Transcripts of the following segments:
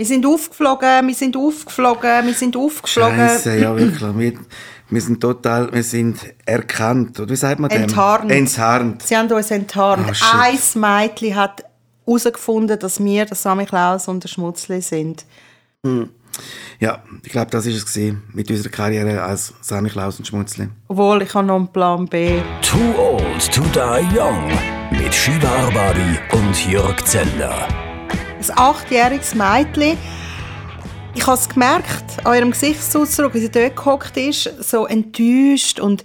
Wir sind aufgeflogen, wir sind aufgeflogen, wir sind aufgeflogen. Scheiße, ja wirklich. Wir, wir sind total, wir sind erkannt. Oder wie sagt man dem? Enttarnt. Enttarnt. Sie haben uns enttarnt. Oh. Ein Mädchen hat herausgefunden, dass wir der Sammy Klaus und der Schmutzli sind. Ja, ich glaube, das ist es gewesen, mit unserer Karriere als Sammy Klaus und Schmutzli. Obwohl, ich habe noch einen Plan B. Too Old to Die Young mit Shiva Arbabi und Jörg Zeller. Ein achtjähriges Mädchen. Ich habe es gemerkt an ihrem Gesichtsausdruck, wie sie dort gehockt ist, so enttäuscht und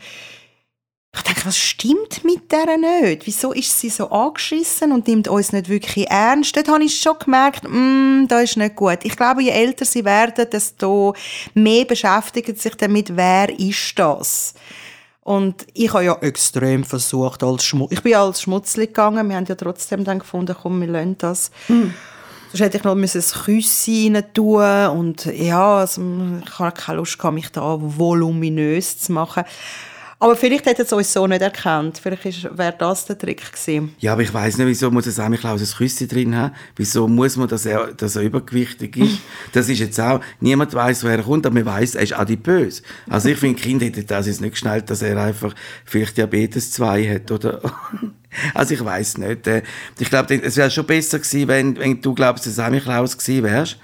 ich denke, was stimmt mit der nicht? Wieso ist sie so angeschissen und nimmt uns nicht wirklich ernst? Dort habe ich schon gemerkt, mm, da ist nicht gut. Ich glaube, je älter sie werden, desto mehr beschäftigen sich damit, wer ist das? Und ich habe ja extrem versucht, als Schmu ich bin ja als Schmutzli gegangen. Wir haben ja trotzdem dann gefunden, komm, wir lassen das. Sonst hätte ich noch ein Küsschen rein tun und ja, also, ich habe keine Lust mich da voluminös zu machen. Aber vielleicht hätte es uns so nicht erkannt. Vielleicht wäre das der Trick gewesen. Ja, aber ich weiß nicht, wieso muss ein Sammy Klaus ein Küsschen drin haben? Wieso muss man, dass er, dass er übergewichtig ist? Das ist jetzt auch, niemand weiß, woher er kommt, aber man weiß, er ist adipös. Also ich finde, Kind hätte das jetzt nicht geschnallt, dass er einfach vielleicht Diabetes 2 hat, oder? Also ich weiß nicht. Äh, Ich glaube, es wäre schon besser gewesen, wenn, wenn du glaubst, der Sammy Klaus gewesen wärst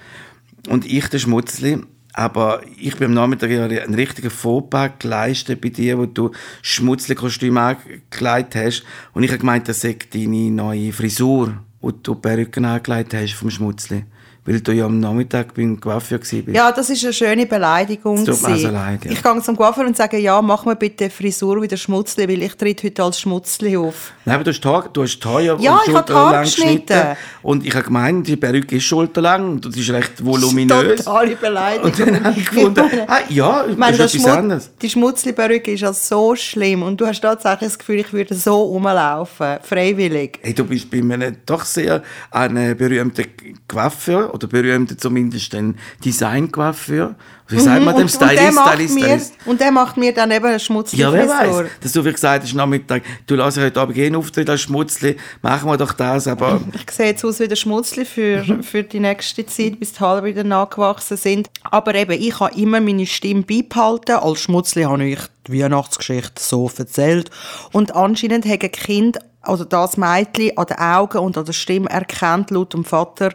und ich der Schmutzli. Aber ich bin am Nachmittag einen richtigen Fauxpas geleistet bei dir, wo du Schmutzli-Kostüm angelegt hast. Und ich habe gemeint, das sei deine neue Frisur, die du die Perücke angelegt hast vom Schmutzli. Weil du ja am Nachmittag beim Coiffeur warst. Ja, das ist eine schöne Beleidigung. Tut mir also leid, ja. Ich gehe zum Coiffeur und sage, ja, mach mir bitte Frisur wie der Schmutzli, weil ich tritt heute als Schmutzli auf. Nein, aber du hast die Haare, du hast die Haare Ja, und ich schulterlang geschnitten. Und ich habe gemeint, die Perücke ist schulterlang und das ist recht voluminös. Totale Beleidigung. Und dann habe ich gefunden, ah, ja, Ich meine, das ist etwas anderes. die Schmutzli-Perücke ist ja so schlimm und du hast tatsächlich das Gefühl, ich würde so rumlaufen, freiwillig. Hey, du bist bei einem doch sehr ein berühmter Coiffeur oder berühmter zumindest ein Design-Coiffeur. Wie sagt man dem? Mhm. und, Stylist, Stylist, mir, Stylist. und der macht mir dann eben eine schmutzige Ja, wer weiß, dass du wie gesagt hast, Nachmittag, du lass heute Abend gehen Auftritt als Schmutzli, machen wir doch das, aber Ich sehe jetzt aus wie der Schmutzli für, für die nächste Zeit, bis die Haare wieder nachgewachsen sind. Aber eben, ich habe immer meine Stimme beibehalten. Als Schmutzli habe ich die Weihnachtsgeschichte so erzählt. Und anscheinend haben ein Kind oder das Mädchen an den Augen und an der Stimme erkannt, laut dem Vater,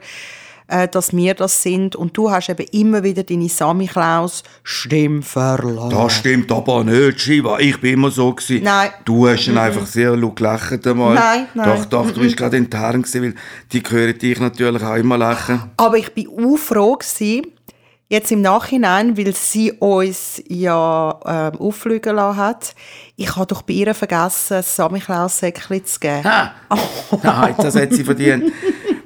äh, dass wir das sind. Und du hast eben immer wieder deine Sammy Klaus Stimme verloren. das stimmt aber nicht, Shiva, ich bin immer so gewesen. Nein. Du hast dann einfach sehr gelacht einmal. Nein, nein. Doch, doch, du bist gerade enttarnt gewesen, weil die hören dich natürlich auch immer lachen. Aber ich bin auch froh gewesen, jetzt im Nachhinein, weil sie uns ja ähm, auffliegen lassen hat. Ich habe doch bei ihr vergessen, ein Samichlaus-Säckchen zu geben. Ha! Nein, das hat sie verdient.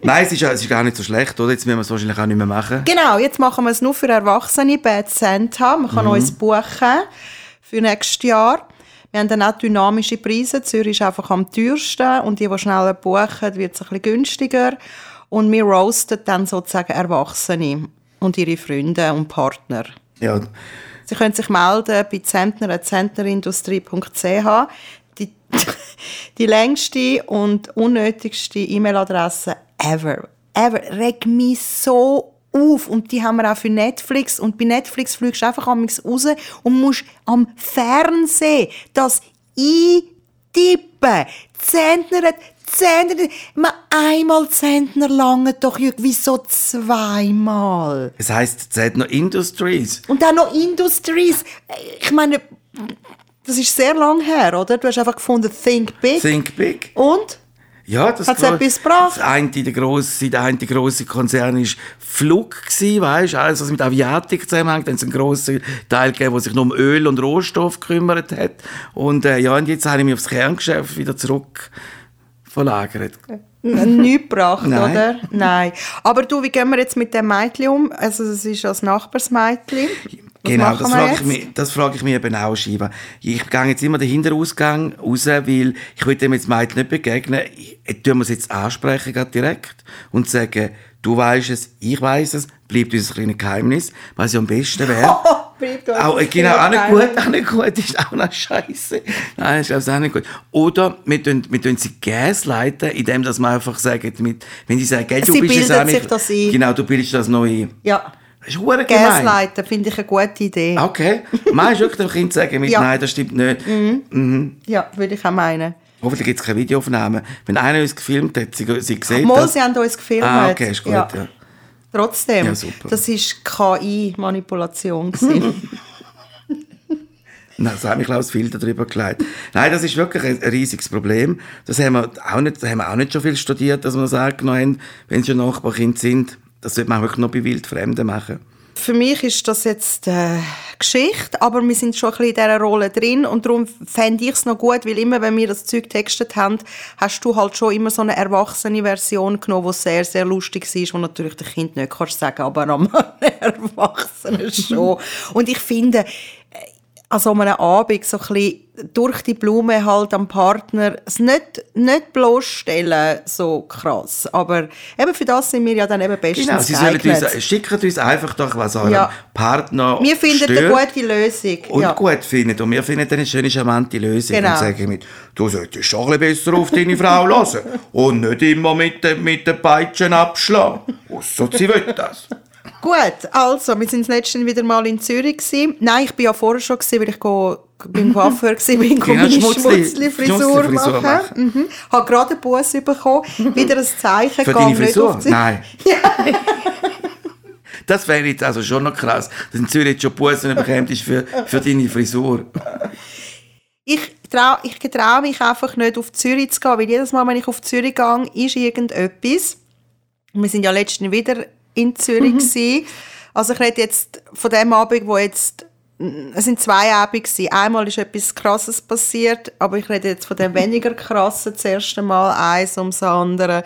Nein, es ist, es ist gar nicht so schlecht, oder? Jetzt müssen wir es wahrscheinlich auch nicht mehr machen. Genau, jetzt machen wir es nur für Erwachsene, Bad Santa. Man kann uns buchen für nächstes Jahr. Wir haben dann auch dynamische Preise. Zürich ist einfach am teuersten und die, die schneller buchen, wird es ein bisschen günstiger. Und wir roasten dann sozusagen Erwachsene und ihre Freunde und Partner. Ja, Sie können sich melden bei zentner.zentnerindustrie.ch. Die, die längste und unnötigste E-Mail-Adresse ever. Ever. Reg mich so auf. Und die haben wir auch für Netflix. Und bei Netflix fliegst du einfach amigs raus und musst am Fernsehen das eintippen. Zentner, Zentner, mal einmal Zentner lange doch irgendwie so zweimal. es heisst Zedner Industries. Und dann noch Industries. Ich meine, das ist sehr lang her, oder? Du hast einfach gefunden, think big. Think Big. Und? Ja, das Hat's gro- etwas gebracht? Das eine, der grosse, der eine grosse Konzern war Flug, gsi, weißt alles, was mit Aviatik zusammenhängt. Dann hat es einen grossen Teil gegeben, der sich nur um Öl und Rohstoff gekümmert hat. Und, äh, ja, und jetzt habe ich mich aufs Kerngeschäft wieder zurück verlagert. Nichts gebracht, Nein. oder? Nein. Aber du, wie gehen wir jetzt mit dem Mädchen um? Also, es ist als Nachbarsmädchen. Was Genau, das wir frage, ich mich, das frage ich mich eben auch, Shiva. Ich gehe jetzt immer den Hinterausgang raus, weil ich will dem jetzt Mädchen nicht begegnen. Tue mir es jetzt ansprechen, gerade direkt, und sagen, du weißt es, ich weiß es, bleibt unser kleines Geheimnis, was ja am besten wäre. Bleibt Auch, äh, genau, auch nicht gut, auch nicht gut, ist auch noch scheiße. Nein, ist glaube auch nicht gut. Oder wir tun, wir tun sie gaslighten, indem dass wir einfach sagen, mit, wenn sie sagen, gell, du Sie bist es auch nicht, ein. Genau, du bildest das ein. Ja. Das ist gemein. Gaslighten finde ich eine gute Idee. Okay. Meinst du wirklich dem Kind sagen mit, Ja. nein, das stimmt nicht. Ja, würde ich auch meinen. Hoffentlich gibt es keine Videoaufnahmen. Wenn einer uns gefilmt hat, sie, sie sieht Mal, das. sie haben uns gefilmt. Ah, okay, ist gut, ja. Trotzdem, Ja, super. das war KI-Manipulation. gewesen. Nein, das hat mich Klaus Filter drüber gelegt. Nein, das ist wirklich ein, ein riesiges Problem. Das haben wir auch nicht, das haben wir auch nicht schon viel studiert, dass wir sagen haben, wenn sie schon Nachbarkind sind, das sollte man wirklich noch bei Wildfremden machen. Für mich ist das jetzt äh, Geschichte, aber wir sind schon ein bisschen in dieser Rolle drin und darum fände ich es noch gut, weil immer, wenn wir das Zeug textet haben, hast du halt schon immer so eine erwachsene Version genommen, die sehr, sehr lustig war, und natürlich dem Kind nicht kannst sagen, aber am Erwachsenen schon. Und ich finde, an so einem Abend so ein bisschen durch die Blume halt am Partner es nicht, nicht bloßstellen, so krass. Aber eben für das sind wir ja dann eben bestens Genau, sie sollen uns, schicken uns einfach doch, was eurem Ja. Partner Wir finden stört eine gute Lösung. und ja. gut findet. Und wir finden eine schöne, charmante Lösung. Genau. Und sagen mit, du solltest schon ein bisschen besser auf deine Frau hören und nicht immer mit, den- mit den Peitschen abschlagen. Ausser sie will das. Gut, also, wir sind das letzte Mal wieder mal in Zürich. Gewesen. Nein, ich bin ja vorher schon, gewesen, weil ich go, beim Coiffeur war, bin ich meine Schmutzli- Schmutzli-Frisur Schmutzli-Frisur machen. Mhm. Habe gerade einen Bus bekommen. Wieder ein Zeichen. Für deine Frisur? Nein. Das wäre jetzt also schon noch krass, dass in Zürich jetzt schon Bussen bekommt ist für, für deine Frisur. Ich traue ich trau mich einfach nicht, auf Zürich zu gehen, weil jedes Mal, wenn ich auf Zürich gehe, ist irgendetwas. Wir sind ja letztens wieder in Zürich. gewesen. Also ich rede jetzt von dem Abend, wo jetzt es sind zwei Abende gewesen. Einmal ist etwas Krasses passiert, aber ich rede jetzt von dem weniger krassen das erste Mal, eins ums andere.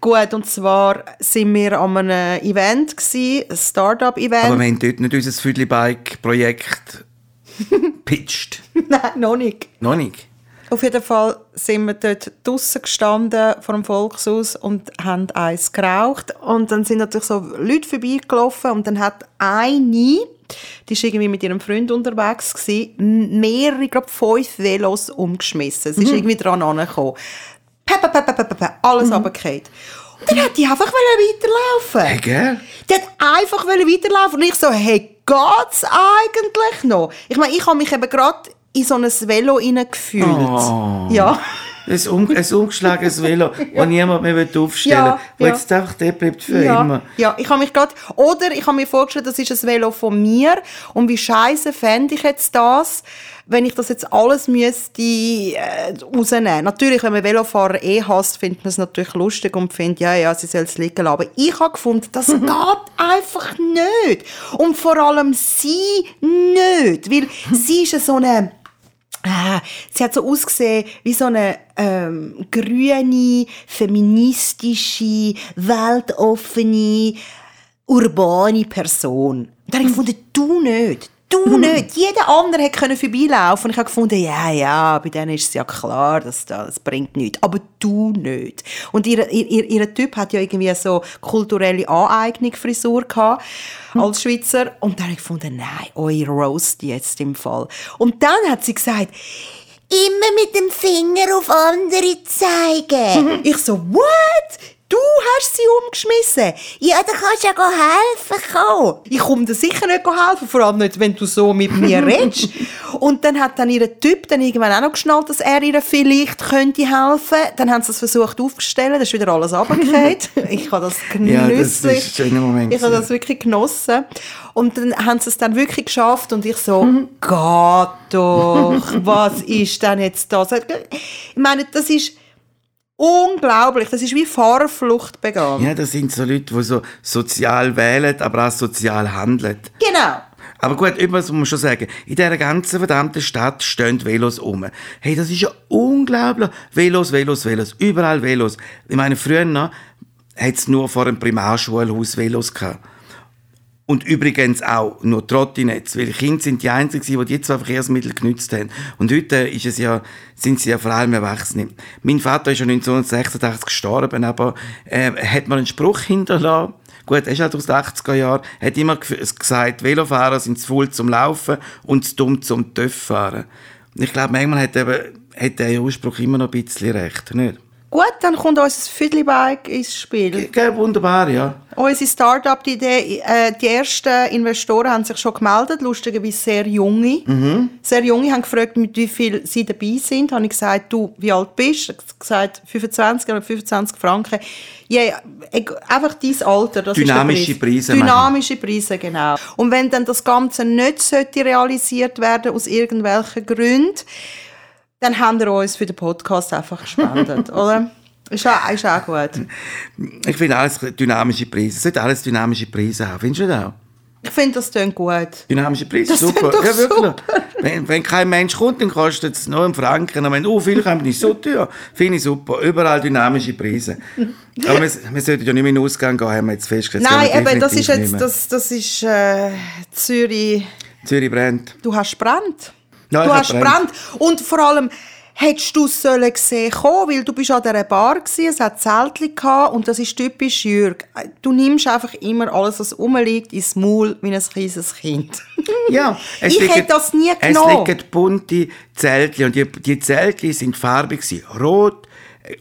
Gut, und zwar sind wir an einem Event gewesen, ein Startup-Event. Aber wir haben dort nicht unser Füdli-Bike-Projekt pitcht. Nein, noch nicht. Noch nicht. Auf jeden Fall sind wir dort draussen gestanden vor dem Volkshaus und haben eins geraucht. Und dann sind natürlich so Leute vorbeigelaufen und dann hat eine, die war irgendwie mit ihrem Freund unterwegs, gewesen, mehrere, ich glaube fünf Velos umgeschmissen. Sie ist irgendwie dran angekommen. Alles runtergefallen. Und dann hat die einfach weiterlaufen. Hey, gell? Die hat einfach weiterlaufen und ich so, hey, geht's eigentlich noch? Ich meine, ich habe mich eben gerade in so ein Velo hineingefühlt. Oh. Ja. Ein, um, ein umgeschlagenes Velo, das niemand mehr aufstellen will, Ja, wo ja. jetzt einfach der bleibt für Ja, immer. ja, ich habe mich gerade, oder ich habe mir vorgestellt, das ist ein Velo von mir und wie scheiße fände ich jetzt das, wenn ich das jetzt alles müsste äh, rausnehmen. Natürlich, wenn man Velofahrer eh hasst, findet man es natürlich lustig und findet, ja, ja, sie soll es liegen lassen. Aber ich habe gefunden, das geht einfach nicht. Und vor allem sie nicht, weil sie ist so eine Ah, sie hat so ausgesehen wie so eine ähm, grüne, feministische, weltoffene, urbane Person. Und dann habe ich gefunden, du nicht. Du nicht. Jeder andere hätte können vorbeilaufen und ich habe gefunden, ja, ja, bei denen ist es ja klar, dass das, bringt nichts. Aber du nicht. Und ihr, ihr, ihr, ihr Typ hat ja irgendwie so kulturelle Aneignung Frisur gehabt als Schweizer. Und dann habe ich gefunden, nein, euer Roast jetzt im Fall. Und dann hat sie gesagt, immer mit dem Finger auf andere zeigen. ich so, what? Du hast sie umgeschmissen? Ja, dann kannst du ja helfen kommen. Ich komme dir sicher nicht helfen, vor allem nicht, wenn du so mit mir redest. Und dann hat dann ihr Typ dann irgendwann auch noch geschnallt, dass er ihr vielleicht könnte helfen. Dann haben sie es versucht aufzustellen, dann ist wieder alles runtergefallen. ich habe das Ja, das genüsslich. ist ein schöner Moment Ich habe das wirklich genossen. Und dann haben sie es dann wirklich geschafft und ich so, Gott doch, was ist denn jetzt das? Ich meine, das ist unglaublich. Das ist wie Fahrerflucht begangen. Ja, das sind so Leute, die so sozial wählen, aber auch sozial handeln. Genau. Aber gut, etwas muss man schon sagen. In dieser ganzen verdammten Stadt stehen Velos um. Hey, das ist ja unglaublich. Velos, Velos, Velos. Überall Velos. Ich meine, früher noch hat es nur vor dem Primarschulhaus Velos gehabt. Und übrigens auch nur Trottinetz, weil Kinder sind die Einzigen, die die zwei Verkehrsmittel genützt haben. Und heute ist es ja, sind sie ja vor allem Erwachsene. Mein Vater ist ja 1986 gestorben, aber äh, hat mal einen Spruch hinterlassen. Gut, er ist halt aus den 80er Jahren, hat immer gesagt, Velofahrer sind zu faul zum Laufen und zu dumm zum TÜV fahren. Und ich glaube, manchmal hat, eben, hat der Ausspruch immer noch ein bisschen recht, nicht? Gut, dann kommt unser Fiddly-Bike ins Spiel. Ja, wunderbar, ja. Unsere Start-up-Idee, äh, die ersten Investoren haben sich schon gemeldet, lustigerweise sehr junge. Mhm. Sehr junge haben gefragt, mit wie viel sie dabei sind. Habe ich gesagt, du, wie alt bist du? gesagt, 25 oder 25 Franken. Ja, äh, einfach dein Alter. Das Dynamische ist der Preis. Preise machen. Dynamische Preise, genau. Und wenn dann das Ganze nicht sollte realisiert werden aus irgendwelchen Gründen, dann haben wir uns für den Podcast einfach gespendet, oder? Ist auch, ist auch gut. Ich finde alles dynamische Preise. Es sollte alles dynamische Preise haben. Findest du das auch? Ich finde, das klingt gut. Dynamische Preise, Das super. ja, wirklich. super. Wenn, wenn kein Mensch kommt, dann kostet es nur einen Franken. Und wenn oh, viel kommt, ist so teuer. Finde ich super. Überall dynamische Preise. Aber wir, wir sollten ja nicht mehr in den Ausgang gehen, haben wir jetzt festgestellt. Nein, eben, das ist jetzt, das, das ist äh, Zürich. Zürich brennt. Du hast brennt. Ich du hast brennt. Und vor allem, hättest du es sollen gesehen kommen, weil du bist an dieser Bar gsi, es hat Zeltli gehabt und das ist typisch Jürg. Du nimmst einfach immer alles, was rumliegt, ins Maul wie ein kleines Kind. Ja, es Ich hätte das nie Es genommen. liegen bunte Zeltli und die, die Zeltli sind farbig gewesen. Rot,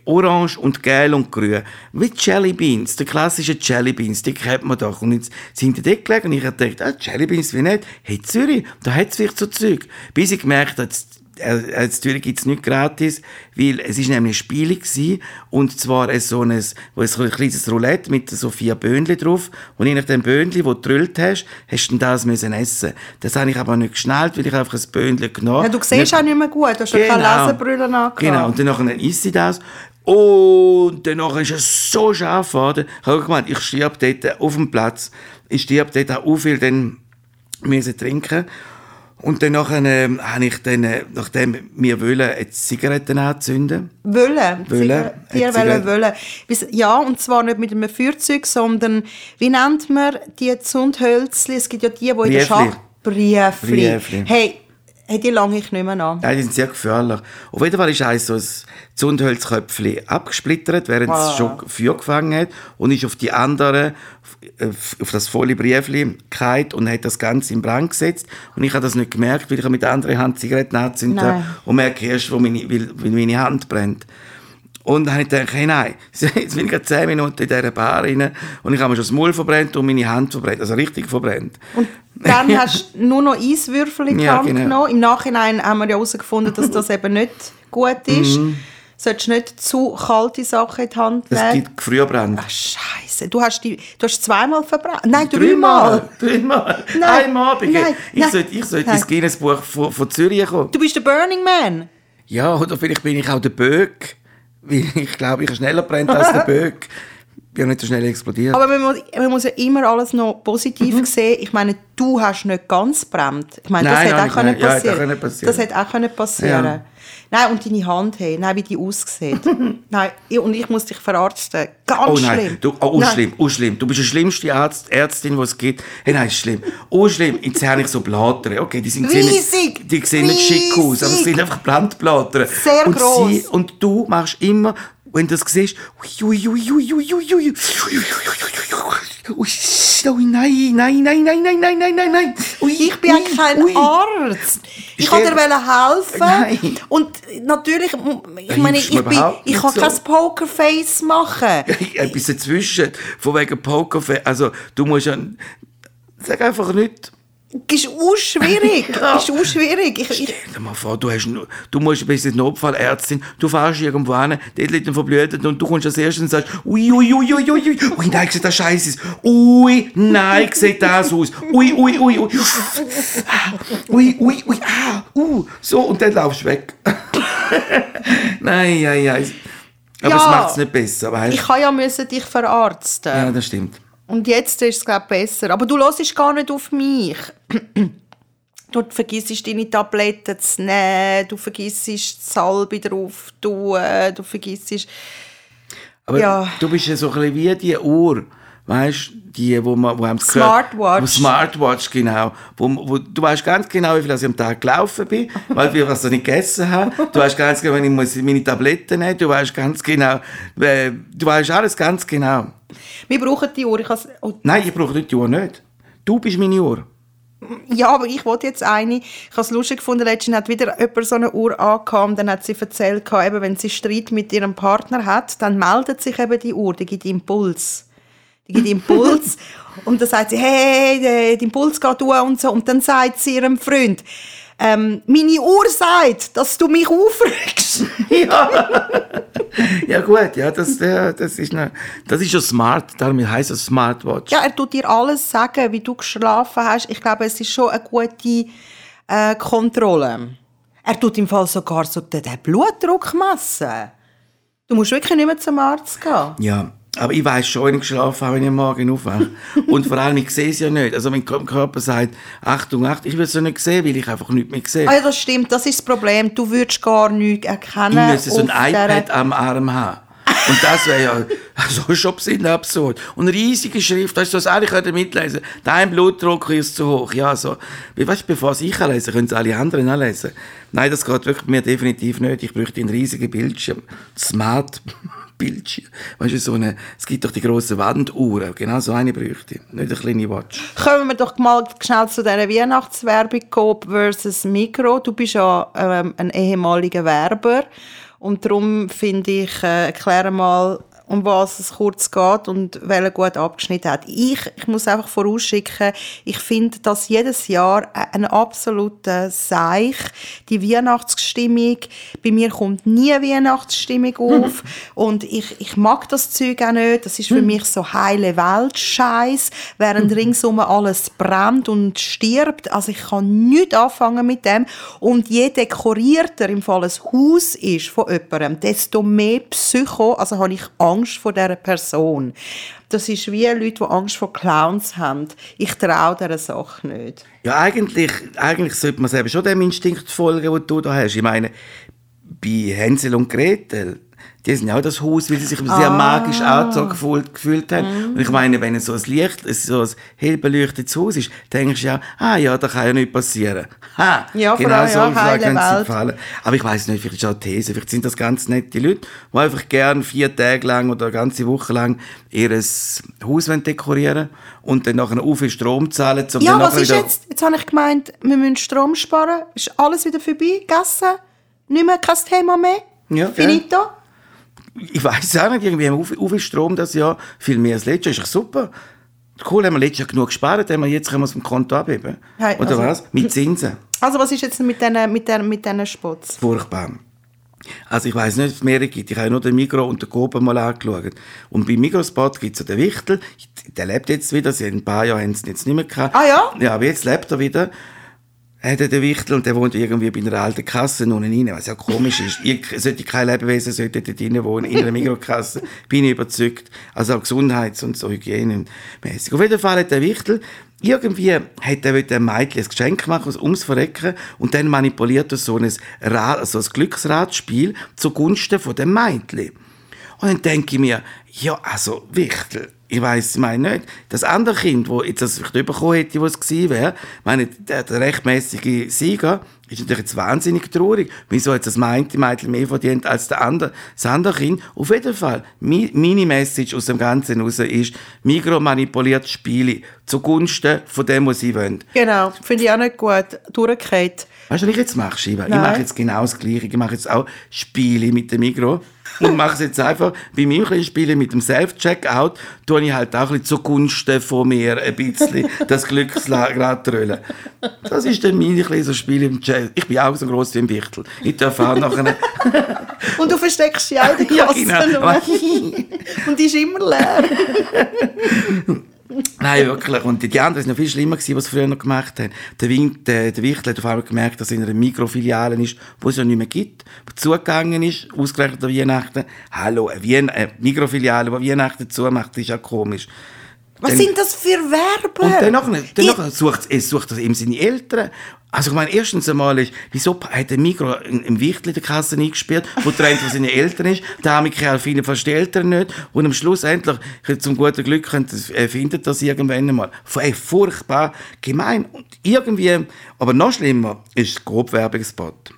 orange und gelb und grün. Wie Jelly Beans, die klassischen Jelly Beans, die kennt man doch. Und jetzt sind die dort gelegen und ich habe gedacht, ah, Jelly Beans, wie nicht? Hey, Zürich, da hat es vielleicht so Zeug. Bis ich gemerkt habe, äh, in Zürich gibt es nicht gratis, weil es ist nämlich ein Spiel gewesen, und zwar ein so ein, wo ein kleines Roulette mit so vier Böhnchen drauf und je nach dem Böhnchen, wo du gedrüllt hast, hast du das müssen essen. Das habe ich aber nicht geschnallt, weil ich einfach ein Böhnchen genommen Ja, du siehst auch nicht mehr gut, du hast ja keine Lesebrille angehabt. Genau, und dann isst sie das. Und dann nachher ist es so scharf geworden. Ich habe gemeint, ich stirb dort auf dem Platz. Ich stirb dort auch viel dann müssen trinken. Und dann nachher, äh, habe ich dann, äh, nachdem wir wollen, jetzt Zigaretten anzünden. Wollen. Wollen. Eine wollen, Zigarette. wollen. Ja, und zwar nicht mit einem Feuerzeug, sondern, wie nennt man die Zündhölzli? Es gibt ja die, die in der Briefli. Schacht... Briefli. Briefli. Hey, hey, die lange ich nicht mehr an. Nein, die sind sehr gefährlich. Auf jeden Fall ist eins so ein Zündhölzköpfchen abgesplittert, während Ah. es schon Feuer gefangen hat und ist auf die andere, auf- das volle Briefli gefallen und hat das Ganze in Brand gesetzt. Und ich habe das nicht gemerkt, weil ich mit der anderen Hand Zigaretten habe und merke erst, wo meine, weil meine Hand brennt. Und dann habe ich gedacht, hey, nein, jetzt bin ich gerade 10 Minuten in dieser Bar rein und ich habe mir schon das Maul verbrennt und meine Hand verbrennt, also richtig verbrennt. Und dann hast du nur noch Eiswürfel in die Ja, Hand genau. genommen. Im Nachhinein haben wir ja herausgefunden, dass das eben nicht gut ist. Du solltest nicht zu kalte Sachen in die Hand Mhm. Das nehmen. gibt Frühbrand. Ach, Scheiße, du hast, die, du hast zweimal verbrannt. Nein, dreimal. Dreimal. Nein, Einmal. Abend. nein, ich nein, sollte, ich sollte nein. ins Guinness-Buch von, von Zürich kommen. Du bist der Burning Man. Ja, oder vielleicht bin ich auch der Böck. Weil ich glaube, ich habe schneller brennt als der Böck. Ja nicht so schnell explodiert. Aber man muss, man muss ja immer alles noch positiv Mhm. sehen. Ich meine, du hast nicht ganz brennt. Ich meine, das hätte auch können. Ja, hätte auch passieren. können passieren. Das hätte auch können passieren. Ja. Nein, und deine Hand, hey, nein, wie die aussieht. nein, und ich muss dich verarzten. Ganz Oh nein, schlimm. du, oh, oh Nein. schlimm, oh schlimm. Du bist die schlimmste Arzt, Ärztin, die es gibt. Hey, nein, ist schlimm. Oh schlimm, jetzt habe ich so Blattern. Okay, die sind sehen Riesig, nicht, die sehen nicht schick aus, aber es riesig. sind einfach Blattblattern. Sehr und gross. Sie, und du machst immer, wenn du das siehst, oh nein, nein, nein, nein, nein, nein, nein, nein, nein. Ich bin ja kein ui. Arzt. Ich wollte dir helfen. Nein. Und natürlich, ich meine, ich, bin, ich kann so. kein Pokerface machen. Etwas dazwischen, von wegen Poker, also du musst ja, sag einfach nicht, Ist auch schwierig. Ja. Ist auch schwierig. Ich, ich, Stell dir mal vor, du, hast, du musst, bist eine Notfallärztin, du fährst irgendwo hin, dort liegt ein Verblühtet und du kommst als erstes und sagst, ui, ui, ui, ui, ui, ui, ui, nein, sieht das scheiße aus. Ui, nein, sieht das aus. Ui, ui, ui, ui, Ah, ui, ui, ui, ah, uh, so, und dann laufst du weg. nein, nein, nein. Aber Ja. es macht es nicht besser, weißt ich kann ja müssen dich verarzten. Ja, das stimmt. Und jetzt ist es, glaube ich, besser. Aber du hörst gar nicht auf mich. Du vergisst deine Tabletten zu nehmen, du vergisst die Salbe drauf zu tun, du vergisst... Aber Ja. du bist ja so ein bisschen wie die Uhr, weißt die, wo man, wo das Smartwatch. Wo Smartwatch, genau. Wo, wo, du weißt ganz genau, wie viel ich am Tag gelaufen bin, weil wir was ich nicht gegessen habe. Du weißt ganz genau, wenn ich muss meine Tabletten nehmen Du weißt ganz genau, äh, du weißt alles ganz genau. Wir brauchen die Uhr. Ich has, oh, Nein, ich brauche die Uhr nicht. Du bist meine Uhr. ja, aber ich wollte jetzt eine. Ich habe es lustig gefunden, letztens hat wieder jemand so eine Uhr und dann hat sie erzählt, eben, wenn sie Streit mit ihrem Partner hat, dann meldet sich eben die Uhr, die gibt Impuls. Die gibt Impuls und dann sagt sie, hey, der, der Impuls geht durch und so. Und dann sagt sie ihrem Freund, ähm, meine Uhr sagt, dass du mich aufregst. Ja gut, ja, das, ja, das ist eine, das ist ja smart, darum heisst es Smartwatch. Ja, er tut dir alles sagen, wie du geschlafen hast. Ich glaube, es ist schon eine gute äh, Kontrolle. Er tut im Fall sogar so den Blutdruck messen. Du musst wirklich nicht mehr zum Arzt gehen. Ja, aber ich weiß schon, wenn ich geschlafen habe, wenn ich am Morgen aufwache. Und vor allem, ich sehe es ja nicht. Also mein Körper sagt, Achtung, Achtung, ich will es ja nicht sehen, weil ich einfach nichts mehr sehe. Ah ja, das stimmt, das ist das Problem. Du würdest gar nichts erkennen. Ich müsste so ein iPad dieser- am Arm haben. Und das wäre ja so schon absurd. Und eine riesige Schrift, weißt du, das alle können mitlesen. Dein Blutdruck ist zu hoch. Ja, so. Weißt du, bevor es ich lesen, können es alle anderen auch lesen. Nein, das geht wirklich mir definitiv nicht. Ich bräuchte einen riesigen Bildschirm. Smart Bildschirm. Weißt du, so eine, es gibt doch die grossen Wanduhren. Genau so eine bräuchte ich. Nicht eine kleine Watch. Kommen wir doch mal schnell zu dieser Weihnachtswerbung Coop versus Migro. Du bist ja ähm, ein ehemaliger Werber und darum finde ich, äh, erkläre mal, um was es kurz geht und welcher gut abgeschnitten hat. Ich, ich muss einfach vorausschicken, ich finde, dass jedes Jahr ein absoluter Seich, die Weihnachtsstimmung, bei mir kommt nie Weihnachtsstimmung auf und ich, ich mag das Zeug auch nicht, das ist für mich so heile Welt Scheiß, während ringsum alles brennt und stirbt, also ich kann nicht anfangen mit dem. Und je dekorierter im Fall ein Haus ist von jemandem, desto mehr Psycho, also habe ich Angst vor dieser Person. Das ist wie Leute, die Angst vor Clowns haben. Ich traue dieser Sache nicht. Ja, eigentlich, eigentlich sollte man eben schon dem Instinkt folgen, den du da hast. Ich meine, bei Hänsel und Gretel, die sind ja auch das Haus, weil sie sich sehr magisch angezogen gefühlt, gefühlt haben. Und ich meine, wenn es so ein Licht, es so ein hell beleuchtetes Haus ist, denkst du ja, ah ja, da kann ja nichts passieren. Ha! Ja, genau so ja, können sie Welt. fallen. Aber ich weiß nicht, vielleicht ist auch eine These, vielleicht sind das ganz nette Leute, die einfach gern vier Tage lang oder eine ganze Woche lang ihr Haus dekorieren und dann nachher auch viel Strom zahlen, um Ja, was ist jetzt? Jetzt habe ich gemeint, wir müssen Strom sparen. Ist alles wieder vorbei? Gegessen? Nicht mehr kein Thema mehr? Ja? Finito? Ich weiß auch nicht, irgendwie haben wir viel Strom das Jahr, viel mehr als letztes Jahr, ist doch super. Cool, haben wir letztes Jahr genug gespart, haben wir jetzt können wir es vom Konto abheben. Hey, Oder also- was? Mit Zinsen. Also was ist jetzt mit diesen mit den, mit diesen Spots? Furchtbar. Also ich weiß nicht, ob es mehrere gibt. Ich habe nur den Migro und den Coop mal angeschaut. Und beim Migrospot gibt es den Wichtel. Der lebt jetzt wieder. Sie haben ein paar Jahre haben sie jetzt nicht mehr gehabt. Ah ja? Ja, aber jetzt lebt er wieder. Hat er den Wichtel und der wohnt irgendwie bei einer alten Kasse unten rein, was ja komisch ist. Ich sollte kein Lebewesen sollte dort drin wohnen, in einer Mikrokasse. Bin ich überzeugt. Also auch Gesundheits- und so Hygienemäßig. Auf jeden Fall hat der Wichtel irgendwie hat er einem Mädchen ein Geschenk machen, ums Verrecken, und dann manipuliert er so ein, Rad, also ein Glücksradspiel zugunsten von dem Mädchen. Und dann denke ich mir, ja, also, Wichtel, ich weiss, ich meine nicht, das andere Kind, das jetzt das vielleicht bekommen hätte, wo es gewesen wäre, meine, der, der rechtmäßige Sieger, ist natürlich jetzt wahnsinnig traurig. Wieso hat das Mädchen Mädchen mehr verdient als der andere, das andere Kind? Auf jeden Fall, meine Message aus dem Ganzen heraus ist, Migro manipuliert Spiele zugunsten von dem, was sie wollen. Genau, finde ich auch nicht gut. Durchgehend. Weißt du, was ich jetzt mache, Shiva? Ich mache jetzt genau das Gleiche. Ich mache jetzt auch Spiele mit dem Migro. Und mache es jetzt einfach, bei meinem kleinen Spiele mit dem Self-Checkout, tue ich halt auch ein bisschen zugunsten von mir ein bisschen das Glücksrad rollen. Das ist dann meine kleine so Spiel im Jazz. Ich bin auch so gross wie ein Wichtel. Ich darf auch nachher... Und du versteckst ja auch die Ja, Kasse genau. nur. Und die ist immer leer. Nein, wirklich. Und die anderen sind noch viel schlimmer gewesen, was sie früher noch gemacht haben. Der, Wink, der, der Wichtel hat auf einmal gemerkt, dass er in einer Mikrofiliale ist, wo es ja nicht mehr gibt, wo zugegangen ist, ausgerechnet an Weihnachten. Hallo, eine, Wien eine Mikrofiliale, die Weihnachten zumacht, ist ja komisch. Was Dann- sind das für Verben? Und Die- nachher sucht es sucht das eben seine Eltern. Also ich meine, erstens einmal ist, wieso hat der Migro im Wichtel in der Kasse eingespielt, wo trennt von seinen Eltern ist, der arme Kerl findet fast die Eltern nicht und am Schluss endlich, zum guten Glück, könnte, er findet das irgendwann einmal. Ey, furchtbar gemein und irgendwie, aber noch schlimmer ist das Grobwerbungsspot.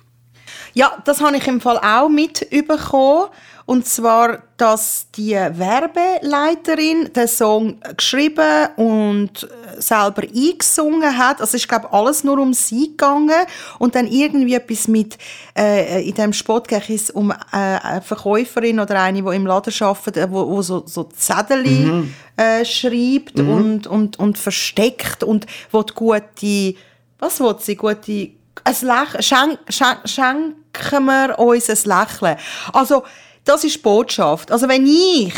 Ja, das habe ich im Fall auch mitbekommen. Und zwar, dass die Werbeleiterin den Song geschrieben und äh, selber eingesungen hat. Also es ist, glaube alles nur um sie gegangen. Und dann irgendwie etwas mit, äh, in dem Spot es um äh, eine Verkäuferin oder eine, die im Laden arbeitet, äh, wo, wo so, so Zettel äh, schreibt und, und, und versteckt und wo die gute, was will sie, gute ein Lächeln, schenk, schenk, schenken wir uns ein Lächeln. Also, das ist die Botschaft. Also, wenn ich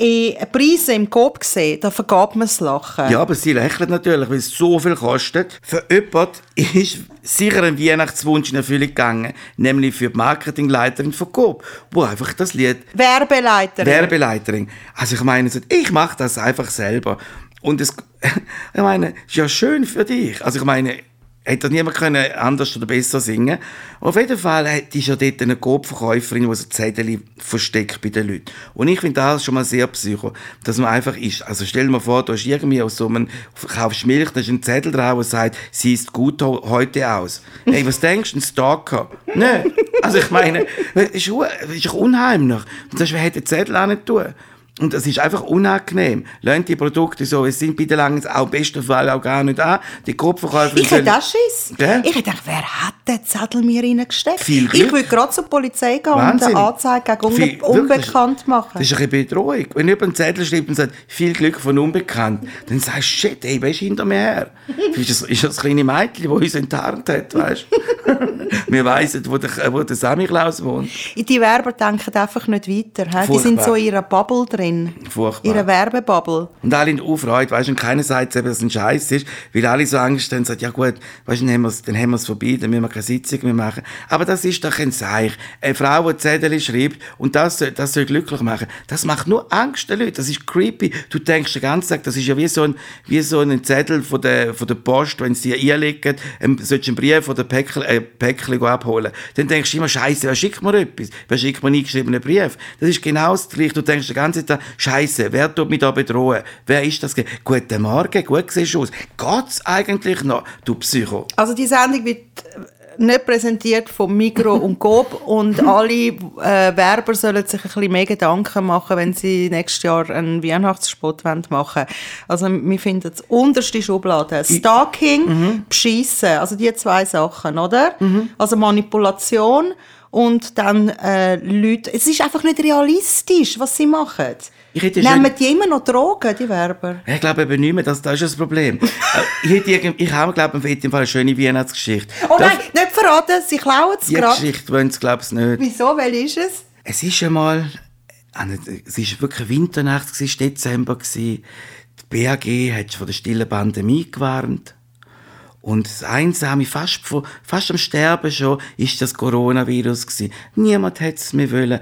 äh, Preise im Kopf sehe, dann vergab mir das Lachen. Ja, aber sie lächeln natürlich, weil es so viel kostet. Für jemanden ist sicher ein Weihnachtswunsch in Erfüllung gegangen, nämlich für die Marketingleiterin von Coop, wo einfach das Lied Werbeleiterin. Werbeleiterin. Also ich meine, ich mache das einfach selber. Und es, ich meine, ist ja schön für dich. Also ich meine, hätte niemand können anders oder besser singen Auf jeden Fall ist ja dort eine Coop-Verkäuferin, die so Zettel versteckt bei den Leuten. Und ich finde das schon mal sehr psycho, dass man einfach ist. Also stell dir mal vor, du hast irgendwie aus so einem, kaufst Milch, da ist ein Zettel drauf, der sagt, sie ist gut heute aus. Hey, was denkst du, ein Stalker? Nein. Also ich meine, es ist, es ist unheimlich. Und das hätte Zettel auch nicht tun. Und es ist einfach unangenehm. Lernt die Produkte so, es sind bitte lange auch im besten Fall auch gar nicht an. Die Kopfverkäuferin Ich hätte auch Schiss. Gell? Ich hätte gedacht, wer hat den Zettel mir reingesteckt? Viel Ich Glück. würde gerade zur Polizei gehen Wahnsinn. und eine Anzeige gegen Unbe Unbekannt machen. Das ist eine Bedrohung. Wenn jemand einen Zettel schreibt und sagt, viel Glück von Unbekannt, dann sagst du, shit, ey, wer ist hinter mir her? ist, das, ist das kleine Mädchen, das uns enttarnt hat, weißt du? Wir weissen, wo der, wo der Samichlaus wohnt. Die Werber denken einfach nicht weiter. he? Die sind so in ihrer Bubble drin. Furchtbar. Ihre Werbebubble. Und alle in Aufreut, weißt du, und keiner sagt, dass es ein Scheiß ist, weil alle so Angst haben, sagt, ja gut, weißt du, dann haben wir es, dann haben wir es vorbei, dann müssen wir keine Sitzung mehr machen. Aber das ist doch ein Seich. Eine Frau, die Zettel schreibt, und das, soll- das soll glücklich machen, das macht nur Angst den Leuten, das ist creepy. Du denkst den ganzen Tag, das ist ja wie so ein, wie so ein Zettel von der, von der Post, wenn sie dir einlegen, ähm, sollst du einen Brief oder ein Päckchen, äh, Päckchen abholen. Dann denkst du immer, Scheiße, wer schickt mir etwas? Wer schickt mir einen eingeschriebenen Brief? Das ist genau das Gleiche. Du denkst den ganzen Tag, Scheiße, wer tut mich da bedrohen? Wer ist das? Guten Morgen, gut siehst du aus. Geht's eigentlich noch, du Psycho? Also die Sendung wird äh, nicht präsentiert von Migro und Coop und alle äh, Werber sollen sich ein bisschen mehr Gedanken machen, wenn sie nächstes Jahr einen Weihnachtsspot wollen machen Also wir finden das unterste Schublade. Stalking, Beschissen, also die zwei Sachen, oder? Also Manipulation und dann äh, Leute... Es ist einfach nicht realistisch, was sie machen. Ich hätte Nehmen schön- die immer noch Drogen, die Werber? Ich glaube eben nicht mehr, das, das ist das Problem. Äh, ich hätte, irgend- ich habe, glaube ich, jedem Fall eine schöne Weihnachtsgeschichte. Oh Das- nein, nicht verraten, sie klauen es Die gerade. Geschichte wollen sie, glaube ich, nicht. Wieso, welche ist es? Es ist einmal, an- es ist wirklich Winternacht, es war Dezember. Die BAG hat von der stillen Pandemie gewarnt. Und das Einsame, fast, fast am Sterben schon, ist das Coronavirus gewesen. Niemand hätte es mehr wollen.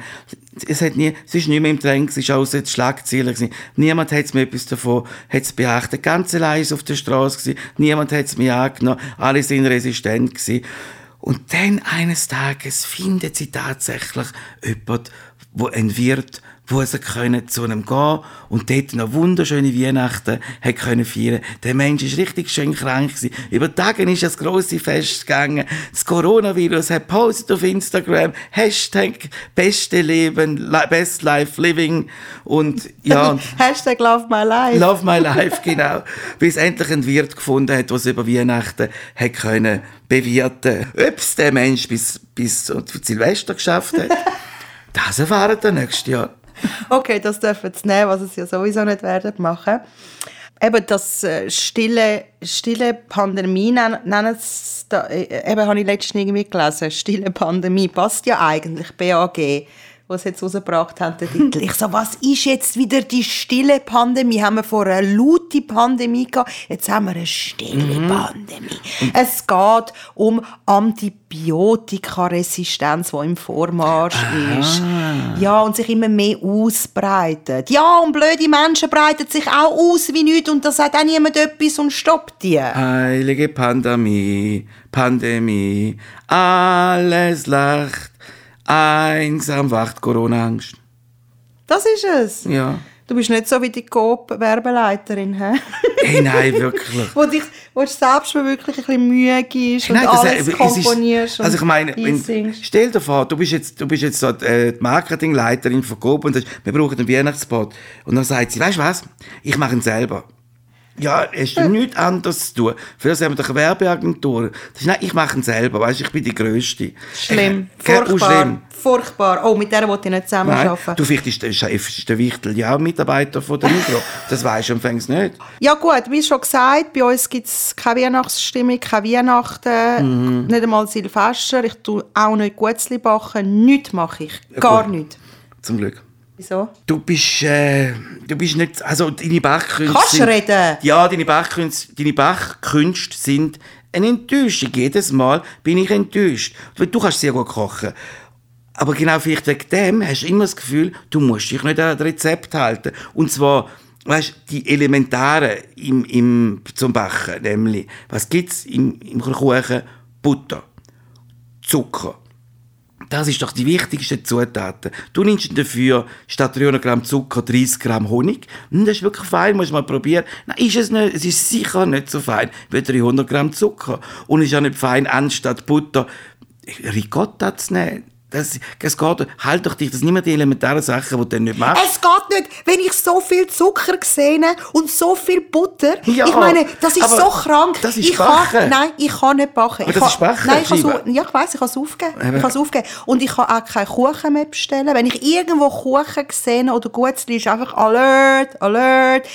Es hat nie, es ist nicht mehr im Trend, es ist so die Schlagzeilen gewesen. Niemand hat mir etwas davon, hat es beachtet. Ganz ist auf der Straße gewesen. Niemand hat es mir angenommen. Alle sind resistent gewesen. Und dann eines Tages findet sie tatsächlich jemand, wo ein Wirt, wo sie können zu einem gehen und dort noch wunderschöne Weihnachten hat können feiern. Der Mensch ist richtig schön krank gewesen. Über Tage ist das große Fest gegangen. Das Coronavirus hat postet auf Instagram Hashtag beste Leben, best life living und ja. und Hashtag Love My Life. Love my life, genau. Bis endlich ein Wirt gefunden hat, es über Weihnachten hat können bewirten. Ob es der Mensch bis, bis Silvester geschafft hat, das erfahren wir nächstes Jahr. Okay, das dürfen sie nehmen, was sie ja sowieso nicht werden machen. Eben das äh, stille, stille Pandemie nennen, sie da, äh, eben habe ich letztens irgendwie gelesen, stille Pandemie passt ja eigentlich, BAG. Sie jetzt rausgebracht haben, den Titel. Ich so, was ist jetzt wieder die stille Pandemie? Haben wir vorher eine laute Pandemie gehabt, jetzt haben wir eine stille Mhm. Pandemie. Es geht um Antibiotikaresistenz, die im Vormarsch ist. Ja, und sich immer mehr ausbreitet. Ja, und blöde Menschen breiten sich auch aus wie nichts und da sagt auch niemand etwas und stoppt die. Heilige Pandemie, Pandemie, alles lacht, einsam wacht Corona-Angst. Das ist es. Ja. Du bist nicht so wie die Coop-Werbeleiterin, hä? Hey, nein, wirklich. wo dich wo du selbst wirklich ein bisschen müde ist und Nein, das- alles es ist- komponierst also ich meine, und wenn, stell dir vor, du bist jetzt, du bist jetzt so, äh, die Marketingleiterin von Coop und sagst, wir brauchen einen Weihnachtsspot. Und dann sagt sie, weißt du was, ich mache ihn selber. Ja, hast du nichts anderes zu tun. Für das haben wir doch eine Werbeagentur. Das ist, nein, ich mache ihn selber, weißt ich bin die Größte. Schlimm. Gell, auch Furchtbar. schlimm. Furchtbar. Oh, mit der wollte ich nicht zusammenarbeiten. du, vielleicht ist der Chef, ist der Wichtel ja auch Mitarbeiter von der Migros. Das weisst du anfangs nicht. Ja gut, wie schon gesagt, bei uns gibt es keine Weihnachtsstimmung, keine Weihnachten, Mhm. nicht einmal Silvester. Ich tue auch nicht Gutzli backen. Nichts mache ich. Gar gut. nichts. Zum Glück. Wieso? Du bist, äh, du bist nicht, also deine Bachkünste Kannst sind, reden? Ja, deine Bachkünste, deine Bachkünste sind eine Enttäuschung. Jedes Mal bin ich enttäuscht. Du, du kannst sehr gut kochen. Aber genau vielleicht wegen dem hast du immer das Gefühl, du musst dich nicht an das Rezept halten. Und zwar, weißt die elementaren im, im, zum Backen, nämlich, was gibt's im, im Kuchen? Butter, Zucker, das ist doch die wichtigste Zutaten. Du nimmst dafür statt 300 Gramm Zucker 30 Gramm Honig. Hm, Das ist wirklich fein, muss man probieren. Nein, ist es nicht. Es ist sicher nicht so fein wie 300 Gramm Zucker. Und es ist auch nicht fein, anstatt Butter Ricotta zu nehmen. Das, das geht, halt doch dich, das sind immer die elementaren Sachen, die du dann nicht machst. Es geht nicht, wenn ich so viel Zucker sehe und so viel Butter. Ja, ich meine, das ist so krank. das ist ich kann, Backen. Nein, ich kann nicht backen. Aber ich das kann, ist Backen, Nein, ich kann ja, ich weiss, ich kann es aufgeben. Eben. Ich kann es aufgeben. Und ich kann auch keinen Kuchen mehr bestellen. Wenn ich irgendwo Kuchen sehe oder Gutzli, ist einfach Alert, Alert.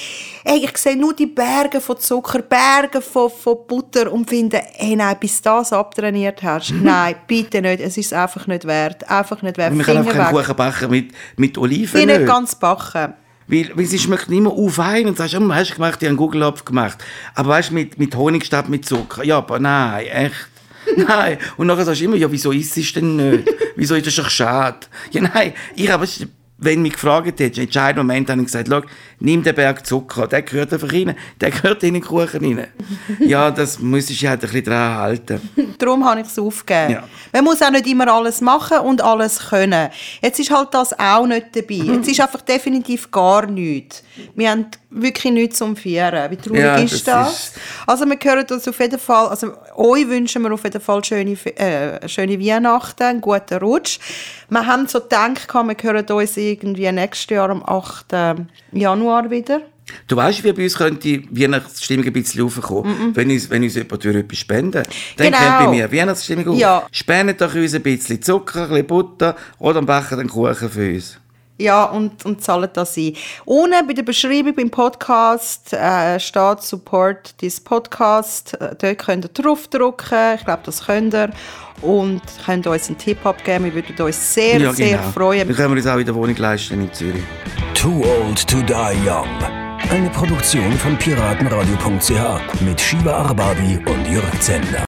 Ey, ich sehe nur die Berge von Zucker, Berge von, von Butter und finde, ey, nein, bis du das abtrainiert hast, nein, bitte nicht. Es ist einfach nicht wert. Einfach nicht wert. Man kann auch keinen weg. Kuchen backen mit, mit Oliven. Ich nicht. nicht ganz backen. Weil, weil sie schmeckt immer auf ein und sagst, oh, hast du gemacht, ich habe einen Gugelhopf gemacht. Aber weißt du, mit, mit Honig statt mit Zucker. Ja, aber nein, echt. Nein. Und nachher sagst du immer, ja, wieso isst es denn nicht? Wieso ist das doch schade? Ja, nein. Ich habe, es- wenn mich gefragt hättest, im entscheidenden Moment habe ich gesagt, schau, nimm den Berg Zucker, der gehört einfach rein, der gehört in den Kuchen rein. Ja, das muss ich halt ein bisschen dran halten. Darum habe ich es aufgegeben. Ja. Man muss auch nicht immer alles machen und alles können. Jetzt ist halt das auch nicht dabei. Jetzt ist einfach definitiv gar nichts. Wir haben wirklich nichts zum Feiern. Wie traurig Ja, ist das das? ist- Also wir hören uns auf jeden Fall, also euch wünschen wir auf jeden Fall schöne, äh, schöne Weihnachten, einen guten Rutsch. Wir haben so gedacht, wir hören uns irgendwie nächstes Jahr am 8. Januar wieder. Du weißt, wie bei uns könnte die Weihnachtsstimmung ein bisschen raufkommen, wenn, uns, wenn uns jemand würde etwas spenden Dann Genau. kommt bei mir Weihnachtsstimmung auf. Ja. Spendet doch uns ein bisschen Zucker, ein bisschen Butter oder backen einen Kuchen für uns. Ja, und, und zahlen das ein. Unten bei der Beschreibung beim Podcast äh, steht Support this Podcast. Äh, Dort könnt ihr draufdrücken. Ich glaube, das könnt ihr. Und könnt uns einen Tipp abgeben. Wir würden uns sehr, sehr Dann freuen. können wir uns auch in der Wohnung leisten in Zürich. Too Old to Die Young. Eine Produktion von piratenradio.ch mit Shiva Arbabi und Jörg Zender.